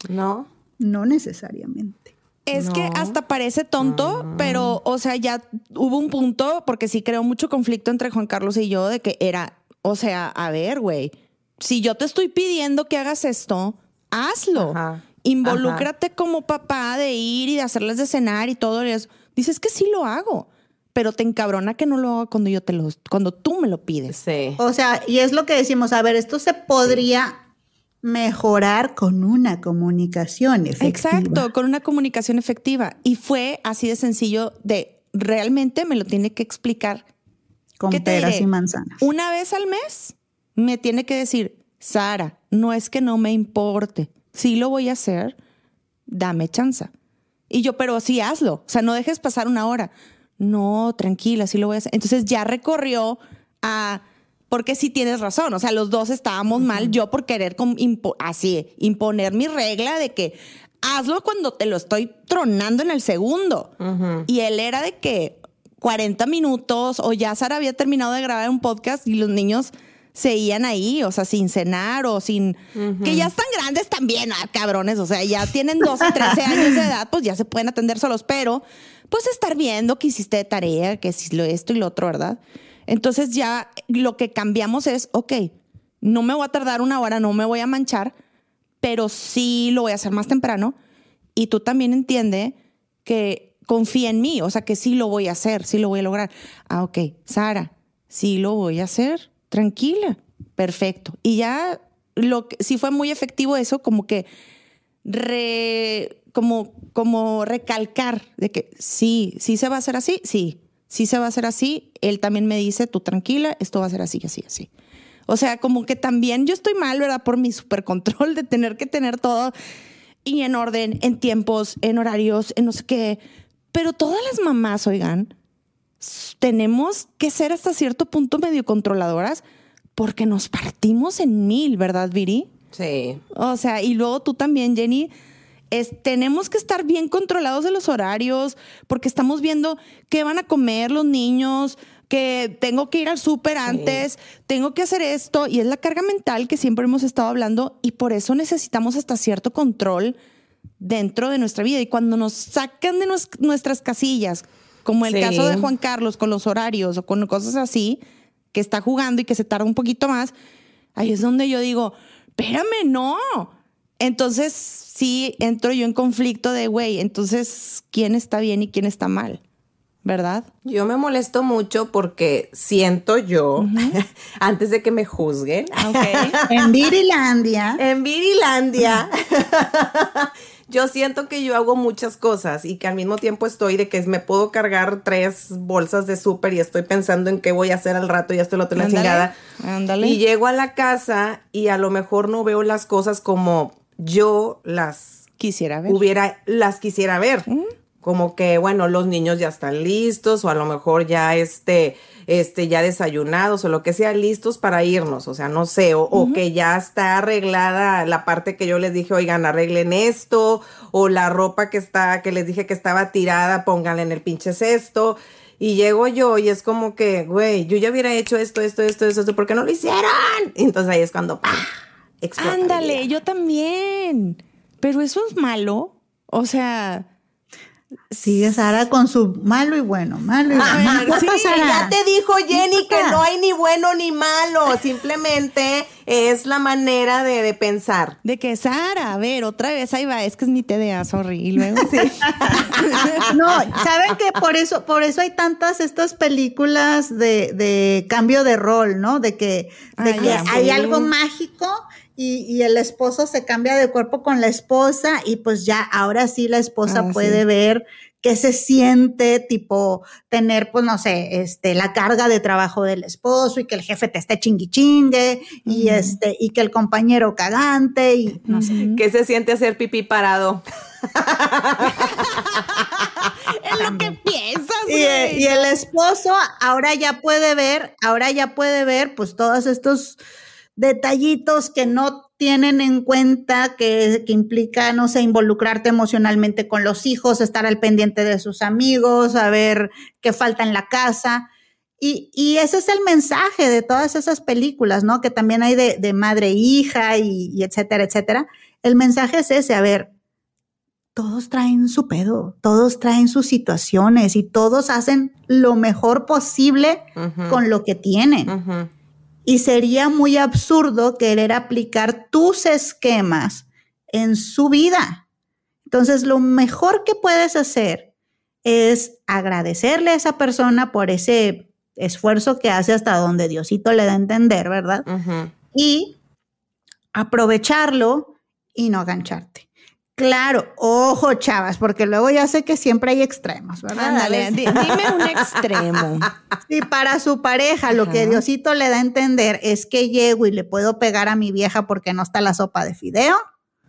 No.
no necesariamente.
Es que
No. Ah.
hasta parece tonto, pero, o sea, ya hubo un punto, porque sí creó mucho conflicto entre Juan Carlos y yo, de que era, o sea, a ver, güey, si yo te estoy pidiendo que hagas esto, hazlo.
Ajá.
Involúcrate como papá de ir y de hacerles de cenar y todo eso. Dices que sí lo hago, pero te encabrona que no lo haga cuando yo te lo, cuando tú me lo pides.
Sí.
O sea, y es lo que decimos, a ver, esto se podría mejorar con una comunicación efectiva.
Exacto, con una comunicación efectiva. Y fue así de sencillo de realmente me lo tiene que explicar
Con
¿Qué te
peras y manzanas.
Una vez al mes me tiene que decir, Sara, no es que no me importe, sí lo voy a hacer, dame chance. Y yo, pero sí hazlo, o sea, no dejes pasar una hora. No, tranquila, sí lo voy a hacer. Entonces ya recorrió a, porque sí tienes razón, o sea, los dos estábamos mal, yo por querer impo- así, imponer mi regla de que hazlo cuando te lo estoy tronando en el segundo. Y él era de que 40 minutos o ya Sara había terminado de grabar un podcast y los niños seguían ahí, o sea, sin cenar o sin... Que ya están grandes también, ah, cabrones, o sea, ya tienen 12, 13 años de edad, pues ya se pueden atender solos, pero pues estar viendo que hiciste de tarea, que si lo esto y lo otro, ¿verdad? Entonces ya lo que cambiamos es, ok, no me voy a tardar una hora, no me voy a manchar, pero sí lo voy a hacer más temprano y tú también entiende que confía en mí, o sea, que sí lo voy a hacer, sí lo voy a lograr. Ah, ok, Sara, sí lo voy a hacer, tranquila, perfecto. Y ya, lo que, sí fue muy efectivo eso, como que re, como, como recalcar de que sí, sí se va a hacer así, sí, sí se va a hacer así. Él también me dice, tú tranquila, esto va a ser así, así, así. O sea, como que también yo estoy mal, ¿verdad? Por mi supercontrol de tener que tener todo y en orden, en tiempos, en horarios, en no sé qué. Pero todas las mamás, oigan, tenemos que ser hasta cierto punto medio controladoras porque nos partimos en mil, ¿verdad, Viri?
Sí.
O sea, y luego tú también, Jenny, es, tenemos que estar bien controlados de los horarios porque estamos viendo qué van a comer los niños, que tengo que ir al súper antes, tengo que hacer esto, y es la carga mental que siempre hemos estado hablando y por eso necesitamos hasta cierto control dentro de nuestra vida. Y cuando nos sacan de nues- nuestras casillas, como el
Sí.
caso de Juan Carlos con los horarios o con cosas así, que está jugando y que se tarda un poquito más, ahí es donde yo digo, espérame, no. Entonces, sí, entro yo en conflicto de, güey, entonces, ¿quién está bien y quién está mal? ¿Verdad?
Yo me molesto mucho porque siento yo, antes de que me juzguen,
En Virilandia.
en Virilandia, yo siento que yo hago muchas cosas y que al mismo tiempo estoy de que me puedo cargar tres bolsas de súper y estoy pensando en qué voy a hacer al rato y esto lo otro la
Ándale,
chingada.
ándale.
Y llego a la casa y a lo mejor no veo las cosas como yo las
Quisiera ver.
hubiera, las quisiera ver. Como que, bueno, los niños ya están listos, o a lo mejor ya este, este, ya desayunados, o lo que sea, listos para irnos. O sea, no sé, o, o que ya está arreglada la parte que yo les dije, oigan, arreglen esto, o la ropa que está, que les dije que estaba tirada, pónganla en el pinche cesto. Y llego yo y es como que, güey, yo ya hubiera hecho esto, esto, esto, esto, esto, ¿por qué no lo hicieron? Y entonces ahí es cuando, ¡pah!
Ándale, yo también. Pero eso es malo. O sea,
Sigue Sara con su malo y bueno, malo y bueno.
Ver, sí.
Ya te dijo Jenny que no hay ni bueno ni malo, simplemente es la manera de, de pensar.
de que Sara, a ver, otra vez ahí va, es que es mi TDA, sorry. Y luego,
No, saben que por eso, por eso hay tantas estas películas de, de cambio de rol, ¿no? De que, de que
ya.
hay algo mágico y, y el esposo se cambia de cuerpo con la esposa y pues ya ahora sí la esposa
Ah,
puede
sí.
ver qué se siente, tipo tener, pues no sé, este, la carga de trabajo del esposo y que el jefe te esté chingui chingue y este, y que el compañero cagante y no sé.
¿Qué se siente hacer pipí parado?
Es lo que piensas,
Y, eh,
güey.
y el esposo ahora ya puede ver, ahora ya puede ver, pues todos estos detallitos que no tienen en cuenta que, que implica, no sé, involucrarte emocionalmente con los hijos, estar al pendiente de sus amigos, saber qué falta en la casa. Y, y ese es el mensaje de todas esas películas, ¿no? Que también hay de, de madre e hija y, y etcétera, etcétera. El mensaje es ese, a ver, todos traen su pedo, todos traen sus situaciones y todos hacen lo mejor posible con lo que tienen. Y sería muy absurdo querer aplicar tus esquemas en su vida. Entonces, lo mejor que puedes hacer es agradecerle a esa persona por ese esfuerzo que hace hasta donde Diosito le da a entender, ¿verdad? Y aprovecharlo y no agancharte. Claro, ojo, chavas, porque luego ya sé que siempre hay extremos, ¿verdad?
Ándale, dime un extremo.
Si para su pareja lo que. Diosito le da a entender es que llego y le puedo pegar a mi vieja porque no está la sopa de fideo,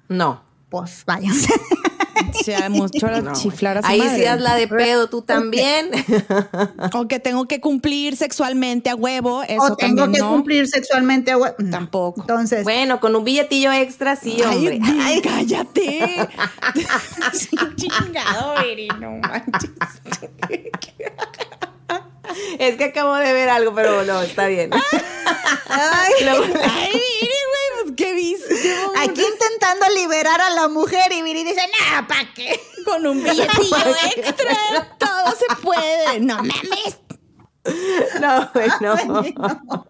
No.
pues váyanse.
Sea, mucho
no,
chiflar a su
Ahí
madre.
sí haz la de pedo tú también.
O que tengo que cumplir sexualmente a huevo, eso
o tengo
también
que
no.
cumplir sexualmente. a hue- no.
Tampoco.
Entonces,
bueno, con un billetillo extra, sí, hombre.
Ay, ay, cállate. Chingado, Viri, no manches.
Es que acabo de ver algo, pero no, está bien.
ay,
Luego-
Ay, Viri, güey, pues qué viste.
aquí intentando liberar a la mujer y Viri dice, no, ¿para qué?
Con un billetillo extra, todo se puede. No mames.
No, bueno.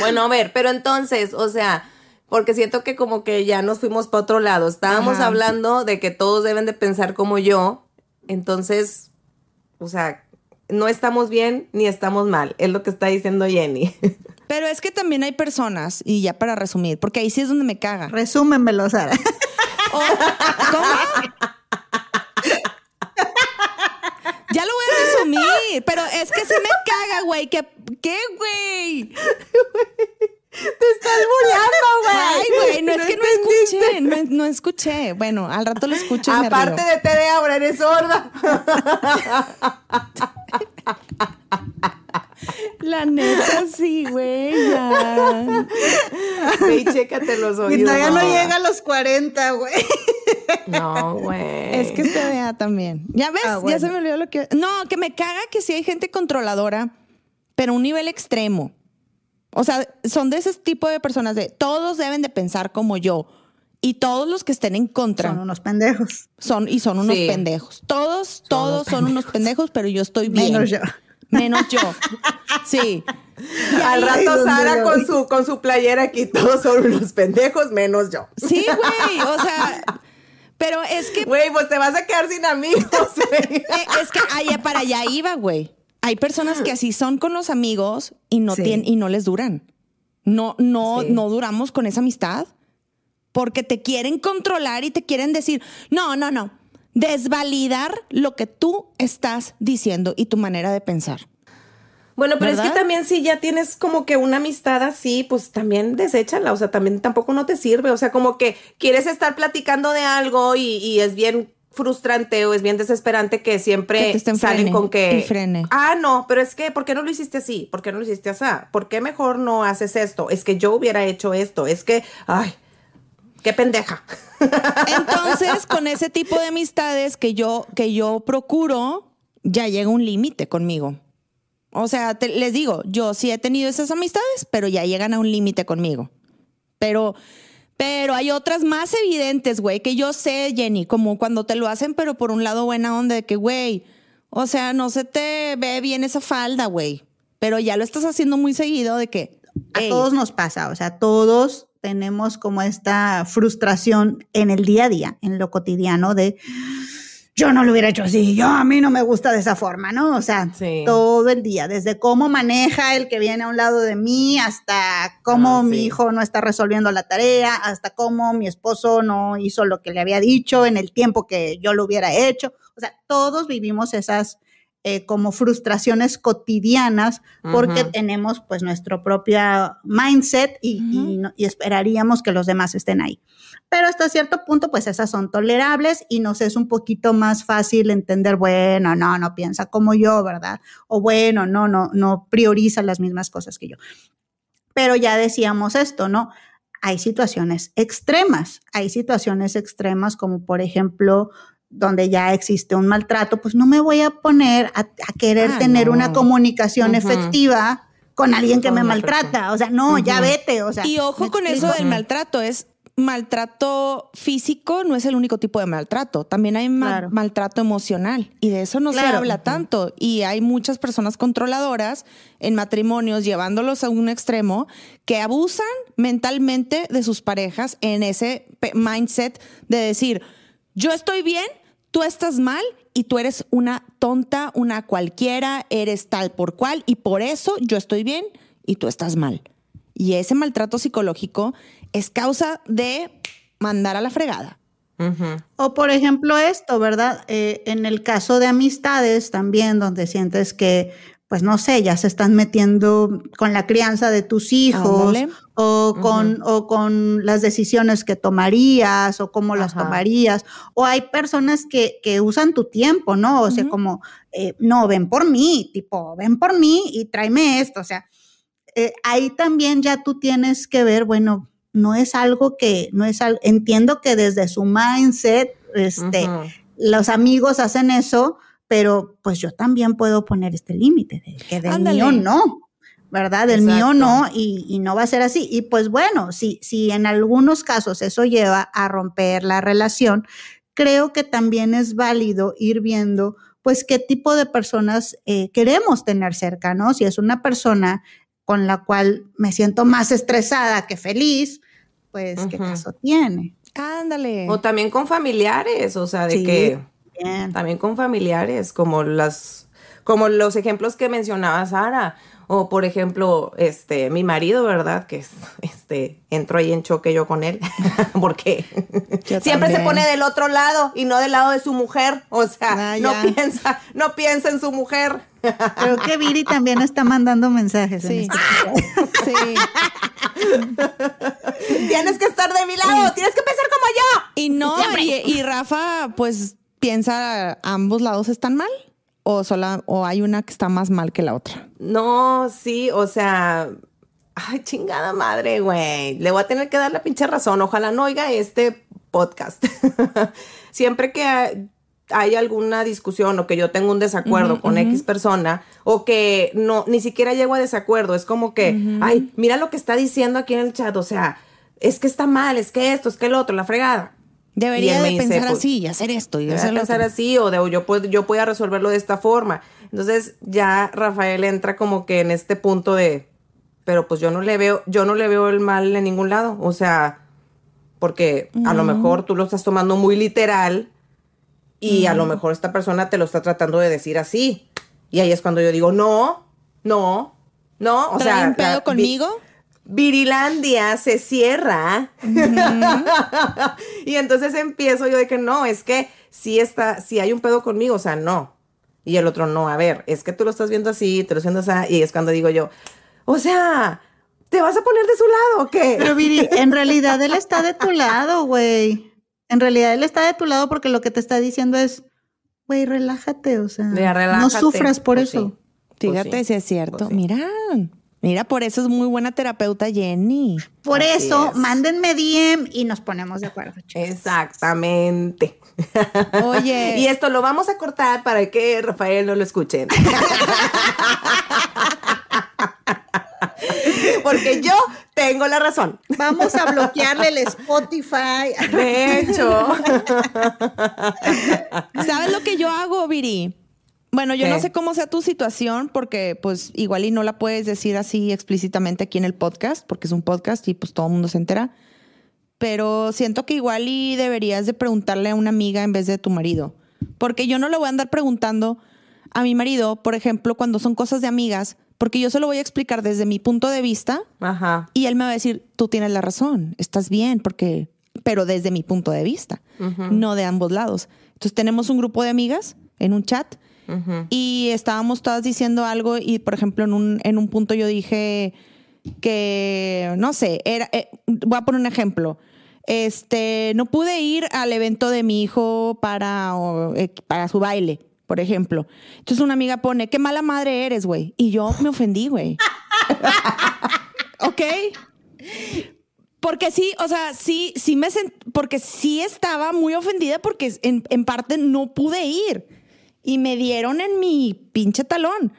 Bueno, a ver, pero entonces, o sea, porque siento que como que ya nos fuimos para otro lado. Estábamos
Ajá.
hablando de que todos deben de pensar como yo. Entonces, o sea, no estamos bien ni estamos mal. Es lo que está diciendo Jenny.
Pero es que también hay personas, y ya para resumir, porque ahí sí es donde me caga.
Resúmenmelo, Sara.
¿Cómo? Ya lo voy a resumir, pero es que se me caga, güey. ¿Qué, qué, güey?
Te estás burlando,
Ay, güey, no, es que no escuché, no, no escuché. Bueno, al rato lo escucho y me
Aparte
río.
de Tere ahora eres sorda.
La neta, sí, güey,
y chécate los oídos.
Y todavía no llega a los 40, güey.
No, güey.
Es que te vea también. ¿Ya ves?
Ah,
Ya se me olvidó lo que... No, que me caga que sí hay gente controladora, pero un nivel extremo. O sea, son de ese tipo de personas de todos deben de pensar como yo. Y todos los que estén en contra
Son unos pendejos.
son y son unos
Sí.
pendejos. Todos, todos son unos pendejos, pero yo estoy bien.
Menos yo.
Menos yo. Sí.
Al rato
¿dónde
Sara con su, con su playera aquí, todos son unos pendejos, menos yo.
Sí, güey. O sea, pero es que
Güey, pues te vas a quedar sin amigos, güey.
Eh, es que allá para allá iba, güey. Hay personas que así son con los amigos y no
Sí.
tienen y no les duran. No, no,
Sí.
no duramos con esa amistad. Porque te quieren controlar y te quieren decir, no, no, no. Desvalidar lo que tú estás diciendo y tu manera de pensar.
Bueno, pero es que también si ya tienes como que una amistad así, pues también deséchala, o sea, también tampoco no te sirve, o sea, como que quieres estar platicando de algo y, y es bien frustrante o es bien desesperante que siempre
Que
salen
frene
con que
frene.
ah no pero es que ¿por qué no lo hiciste así? ¿por qué no lo hiciste así? ¿por qué mejor no haces esto? es que yo hubiera hecho esto es que ay qué pendeja
Entonces, con ese tipo de amistades que yo, que yo procuro, ya llega un límite conmigo. O sea, te- les digo, yo sí he tenido esas amistades, pero ya llegan a un límite conmigo. Pero, pero hay otras más evidentes, güey, que yo sé, Jenny, como cuando te lo hacen, pero por un lado buena onda de que, güey, o sea, no se te ve bien esa falda, güey. Pero ya lo estás haciendo muy seguido de que.
A
"Ey,
todos nos pasa, o sea, todos tenemos como esta frustración en el día a día, en lo cotidiano de yo no lo hubiera hecho así, yo a mí no me gusta de esa forma, ¿no? O sea,
Sí.
todo el día, desde cómo maneja el que viene a un lado de mí, hasta cómo
Ah,
mi
sí.
hijo no está resolviendo la tarea, hasta cómo mi esposo no hizo lo que le había dicho en el tiempo que yo lo hubiera hecho. O sea, todos vivimos esas eh, como frustraciones cotidianas porque tenemos pues nuestro propio mindset y, y
Ujú.
no- y esperaríamos que los demás estén ahí. Pero hasta cierto punto, pues esas son tolerables y nos es un poquito más fácil entender, bueno, no, no piensa como yo, ¿verdad? O bueno, no, no, no prioriza las mismas cosas que yo. Pero ya decíamos esto, ¿no? Hay situaciones extremas, hay situaciones extremas como por ejemplo donde ya existe un maltrato, pues no me voy a poner a, a querer
Ah,
tener
no.
una comunicación efectiva con alguien que
Con
me maltrata.
persona.
O sea, no, ya vete. O sea,
Y ojo
¿me
con eso del maltrato, es maltrato físico no es el único tipo de maltrato, también hay ma-
Claro.
maltrato emocional y de eso no se habla tanto y hay muchas personas controladoras en matrimonios llevándolos a un extremo que abusan mentalmente de sus parejas en ese mindset de decir, yo estoy bien, tú estás mal y tú eres una tonta, una cualquiera, eres tal por cual y por eso yo estoy bien y tú estás mal. Y ese maltrato psicológico es causa de mandar a la fregada.
O por ejemplo esto, ¿verdad? Eh, en el caso de amistades también, donde sientes que, pues no sé, ya se están metiendo con la crianza de tus hijos o con, o con las decisiones que tomarías o cómo las tomarías. O hay personas que, que usan tu tiempo, ¿no? O sea, como, eh, no, ven por mí, tipo, ven por mí y tráeme esto. O sea, eh, ahí también ya tú tienes que ver, bueno, no es algo que, no es algo, entiendo que desde su mindset, este, los amigos hacen eso, pero pues yo también puedo poner este límite, de que del
Ándale.
mío no, ¿verdad? Del mío no, y, y no va a ser así. Y pues bueno, si, si en algunos casos eso lleva a romper la relación, creo que también es válido ir viendo pues qué tipo de personas eh, queremos tener cerca, ¿no? Si es una persona con la cual me siento más estresada que feliz, pues qué caso tiene.
Ándale.
O también con familiares, o sea, de
Sí.
que
Bien.
también con familiares, como las, como los ejemplos que mencionaba Sara. O por ejemplo, este, mi marido, ¿verdad? Que es, este, entro ahí en choque yo con él, porque
Yo
siempre se pone del otro lado y no del lado de su mujer. O sea,
Ah,
no piensa, no piensa en su mujer.
Creo que Viri también está mandando mensajes. en
Sí.
este
Sí.
Tienes que estar de mi lado, tienes que pensar como yo.
Y no, y, y Rafa, pues piensa ambos lados están mal o sola o hay una que está más mal que la otra.
No, sí, o sea, ay, chingada madre, güey. Le voy a tener que dar la pinche razón. Ojalá no oiga este podcast. Siempre que hay- alguna discusión o que yo tengo un desacuerdo con X persona o que no, ni siquiera llego a desacuerdo, es como que, ay, mira lo que está diciendo aquí en el chat, o sea, es que está mal, es que esto, es que el otro, la fregada.
Debería de pensar
pues,
así y hacer esto y hacer
pensar
otro.
así o de yo puedo yo pueda resolverlo de esta forma. Entonces ya Rafael entra como que en este punto de pero pues yo no le veo yo no le veo el mal en ningún lado, o sea, porque a lo mejor tú lo estás tomando muy literal y a lo mejor esta persona te lo está tratando de decir así. Y ahí es cuando yo digo, "No, no, no", o
¿Trae
sea,
un pedo
la- vi-
conmigo?
Virilandia se cierra. y entonces empiezo yo de que no, es que si está, si hay un pedo conmigo, o sea, no. Y el otro no, a ver, es que tú lo estás viendo así, te lo estás viendo así, y es cuando digo yo, o sea, ¿te vas a poner de su lado o qué?
Pero Viri, en realidad él está de tu lado, güey. En realidad él está de tu lado porque lo que te está diciendo es, güey, relájate, o sea,
Ya,
no
relájate.
sufras por
Pues
eso.
sí. Pues
Fíjate
sí,
si es cierto.
pues sí.
Mira, mira, por eso es muy buena terapeuta Jenny.
Por
Así
eso,
es.
mándenme DM y nos ponemos de acuerdo. chicos.
Exactamente.
Oye.
y esto lo vamos a cortar para que Rafael no lo escuche. Porque yo tengo la razón.
Vamos a bloquearle el Spotify.
De hecho.
¿Sabes lo que yo hago, Viri? Bueno, yo no sé cómo sea tu situación, porque pues igual y no la puedes decir así explícitamente aquí en el podcast, porque es un podcast y pues todo el mundo se entera. Pero siento que igual y deberías de preguntarle a una amiga en vez de tu marido. Porque yo no le voy a andar preguntando a mi marido, por ejemplo, cuando son cosas de amigas, porque yo se lo voy a explicar desde mi punto de vista
Ajá.
y él me va a decir, tú tienes la razón, estás bien, porque, pero desde mi punto de vista, no de ambos lados. Entonces tenemos un grupo de amigas en un chat y estábamos todas diciendo algo y, por ejemplo, en un, en un punto yo dije que, no sé, era, eh, voy a poner un ejemplo. Este, no pude ir al evento de mi hijo para, o, eh, para su baile, por ejemplo. Entonces una amiga pone, qué mala madre eres, güey. Y yo me ofendí, güey. ¿Ok? Porque sí, o sea, sí, sí me sent, porque sí estaba muy ofendida porque en, en parte no pude ir y me dieron en mi pinche talón.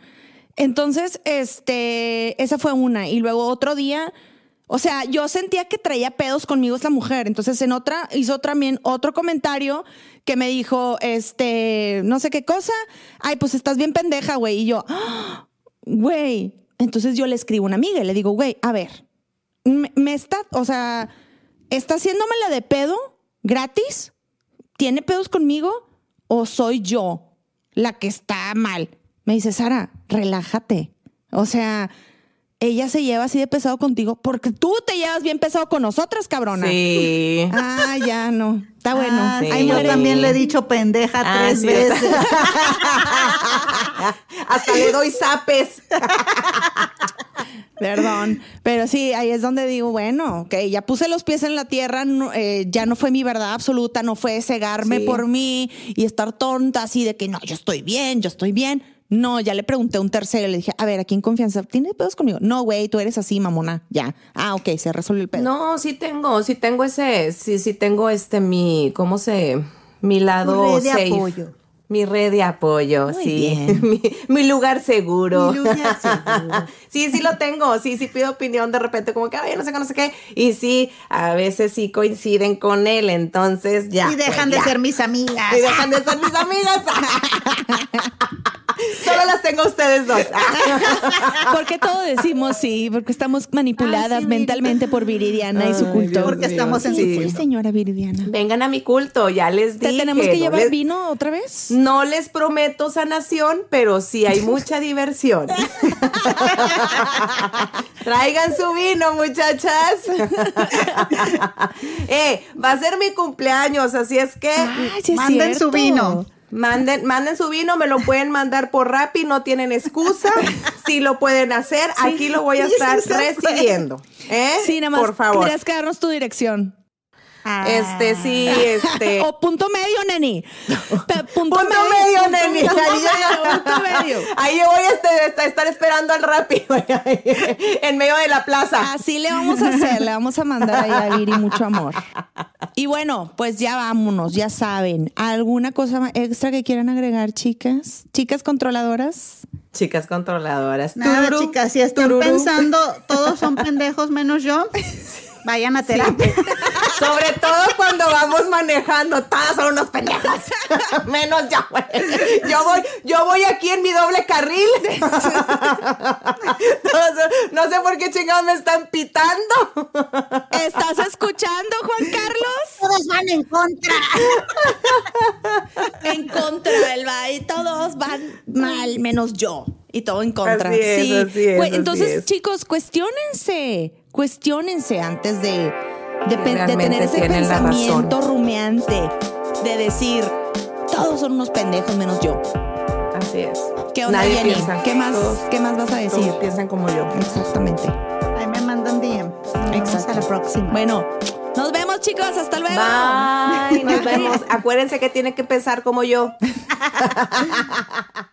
Entonces, este, esa fue una. Y luego otro día, o sea, yo sentía que traía pedos conmigo esta mujer. Entonces, en otra, hizo también otro comentario que me dijo, este, no sé qué cosa. Ay, pues estás bien pendeja, güey. Y yo, "Ah, güey. Entonces yo le escribo a una amiga y le digo, güey, a ver, me, me está, o sea, está haciéndome la de pedo gratis. ¿Tiene pedos conmigo o soy yo la que está mal? Me dice, Sara, relájate. O sea, ella se lleva así de pesado contigo porque tú te llevas bien pesado con nosotras, cabrona.
Sí.
Ah, ya no. Está bueno.
Ah, sí,
Ahí
yo también le he dicho pendeja
Ah,
tres
sí,
veces.
Hasta le doy zapes.
Perdón, pero sí, ahí es donde digo, bueno, ok, ya puse los pies en la tierra, no, eh, ya no fue mi verdad absoluta, no fue cegarme
Sí.
por mí y estar tonta así de que no, yo estoy bien, yo estoy bien. No, ya le pregunté a un tercero, le dije, a ver, aquí en confianza, ¿tienes pedos conmigo? No, güey, tú eres así, mamona, ya. Ah, ok, se resuelve el pedo.
No, sí tengo, sí tengo ese, sí, sí tengo este mi, ¿cómo se? Mi lado
red de
safe.
apoyo.
Mi red de apoyo,
Muy
sí.
bien.
mi, mi lugar seguro.
Mi lugar seguro.
sí, sí lo tengo. Sí, sí pido opinión de repente, como que, ay, no sé qué, no sé qué. Y sí, a veces sí coinciden con él, entonces ya.
y dejan
pues,
de
ya.
ser mis amigas.
Y dejan de ser mis amigas. Solo las tengo a ustedes dos.
¿Por qué todo decimos sí? Porque estamos manipuladas
Ah, sí,
mentalmente por Viridiana y su culto.
Dios
Porque estamos en
sí.
Sí, señora Viridiana.
Vengan a mi culto, ya les
¿Te
dije.
tenemos que
no
llevar
les-
vino otra vez?
No les prometo sanación, pero sí hay mucha diversión. Traigan su vino, muchachas. eh, va a ser mi cumpleaños, así es que
Ay, sí es
Manden su vino.
Manden, manden su vino, me lo pueden mandar por Rappi, no tienen excusa. Si lo pueden hacer, aquí lo voy a estar recibiendo. ¿eh?
Sí, nada más
Por favor.
tendrías que darnos tu dirección.
Este, sí, este.
O punto medio, neni. Pe-
Punto medio,
punto-
neni.
Punto
Ahí
medio, punto medio.
Ahí yo voy a este- esta- estar esperando al Rappi, en medio de la plaza.
Así le vamos a hacer, le vamos a mandar ahí a Viri mucho amor. Y bueno, pues ya vámonos, ya saben. ¿Alguna cosa extra que quieran agregar, chicas? Chicas controladoras.
Chicas controladoras.
Nada,
Tururú,
chicas, si están pensando todos son pendejos menos yo, vayan a terapia.
Sobre todo cuando vamos manejando, todas son unos pendejos. Menos yo, güey. Yo voy, yo voy aquí en mi doble carril. No sé por qué chingados me están pitando.
¿Estás escuchando, Juan Carlos?
Todos van en contra.
En contra, el va y todos van mal, menos yo. Y todo en contra.
Así es,
sí.
así es, así
entonces,
es.
chicos, cuestionense. Cuestionense antes de, tener ese
tienen
pensamiento rumiante de decir, todos son unos pendejos menos yo.
Así es.
¿Qué onda,
Nadie
Jenny?
piensa.
¿Qué más,
Todos-
¿Qué más vas a decir?
todos piensan como yo.
Exactamente.
Ahí me mandan DM. Nos
Exacto.
a la próxima.
Bueno, nos vemos, chicos. Hasta luego.
Bye. Nos vemos. Acuérdense que tiene que pensar como yo.